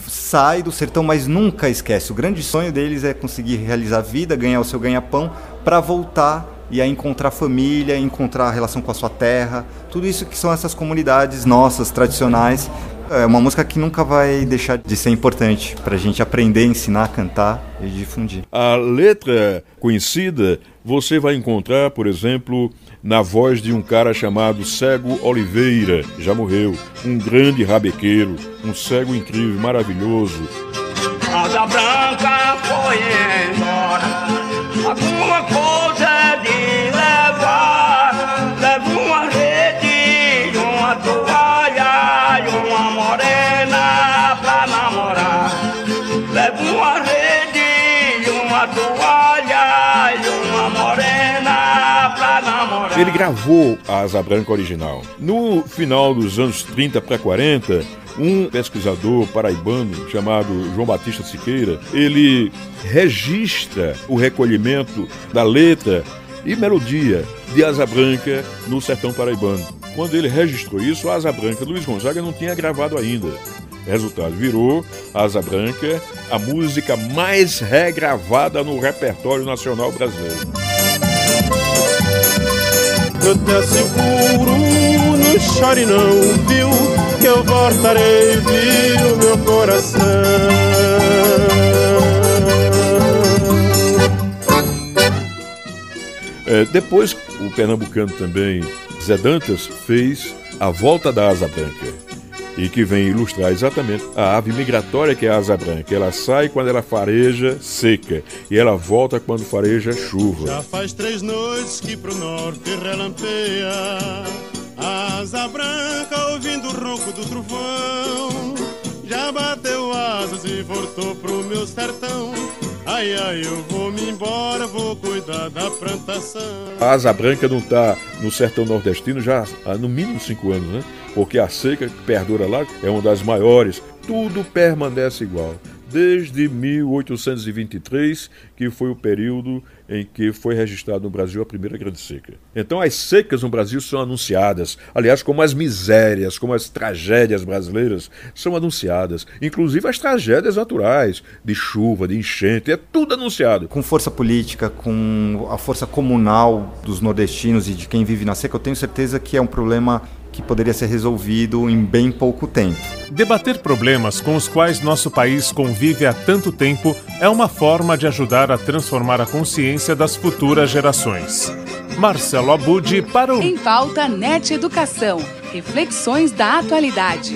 sai do sertão, mas nunca esquece. O grande sonho deles é conseguir realizar a vida, ganhar o seu ganha-pão, para voltar e a encontrar família, encontrar a relação com a sua terra. Tudo isso que são essas comunidades nossas, tradicionais, é uma música que nunca vai deixar de ser importante para a gente aprender, ensinar, cantar e difundir. A letra conhecida você vai encontrar, por exemplo, na voz de um cara chamado Cego Oliveira, já morreu, um grande rabequeiro, um cego incrível, maravilhoso. Asa branca foi embora, gravou a Asa Branca original. No final dos anos 30 para 40, um pesquisador paraibano chamado João Batista Siqueira, ele registra o recolhimento da letra e melodia de Asa Branca no sertão paraibano. Quando ele registrou isso, a Asa Branca Luiz Gonzaga não tinha gravado ainda. Resultado, virou Asa Branca a música mais regravada no repertório nacional brasileiro. Eu te asseguro, não chore não, viu? Que eu voltarei, viu, meu coração. É, depois, o pernambucano também, Zé Dantas, fez A Volta da Asa Branca e que vem ilustrar exatamente a ave migratória que é a asa branca. Ela sai quando ela fareja seca e ela volta quando fareja chuva. Já faz três noites que pro norte relampeia a asa branca ouvindo o ronco do trovão. Já bateu asas e voltou pro meu sertão. Ai, ai, eu vou me embora, vou cuidar da plantação. A asa branca não está no sertão nordestino já há no mínimo cinco anos, né? Porque a seca que perdura lá é uma das maiores. Tudo permanece igual desde 1823, que foi o período em que foi registrado no Brasil a primeira grande seca. Então as secas no Brasil são anunciadas, aliás, como as misérias, como as tragédias brasileiras são anunciadas, inclusive as tragédias naturais, de chuva, de enchente, é tudo anunciado. Com força política, com a força comunal dos nordestinos e de quem vive na seca, eu tenho certeza que é um problema que poderia ser resolvido em bem pouco tempo. Debater problemas com os quais nosso país convive há tanto tempo é uma forma de ajudar a transformar a consciência das futuras gerações. Marcelo Abud para o Em Pauta NET Educação. Reflexões da atualidade.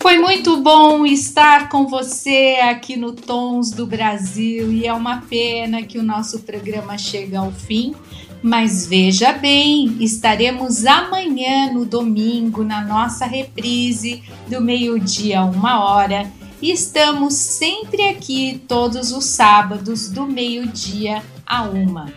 Foi muito bom estar com você aqui no Tons do Brasil e é uma pena que o nosso programa chega ao fim. Mas veja bem, estaremos amanhã no domingo na nossa reprise do meio-dia a uma hora. E estamos sempre aqui todos os sábados do meio-dia a uma.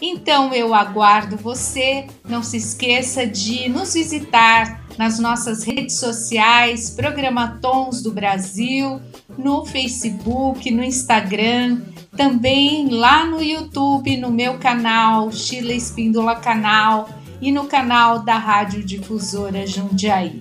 Então eu aguardo você. Não se esqueça de nos visitar nas nossas redes sociais, Programa Tons do Brasil, no Facebook, no Instagram, também lá no YouTube, no meu canal, Chile Espíndola Canal e no canal da Rádio Difusora Jundiaí.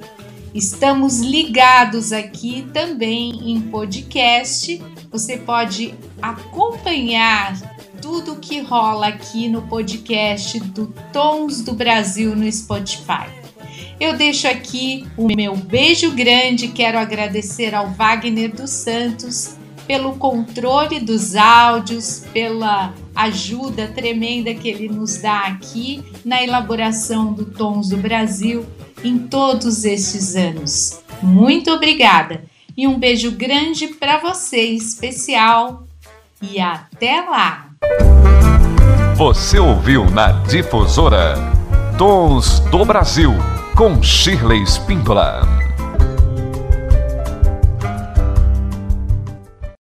Estamos ligados aqui também em podcast. Você pode acompanhar tudo que rola aqui no podcast do Tons do Brasil no Spotify. Eu deixo aqui o meu beijo grande, quero agradecer ao Wagner dos Santos pelo controle dos áudios, pela ajuda tremenda que ele nos dá aqui na elaboração do Tons do Brasil em todos estes anos. Muito obrigada e um beijo grande para você especial e até lá. Você ouviu na Difusora Tons do Brasil com Shirley Spindola.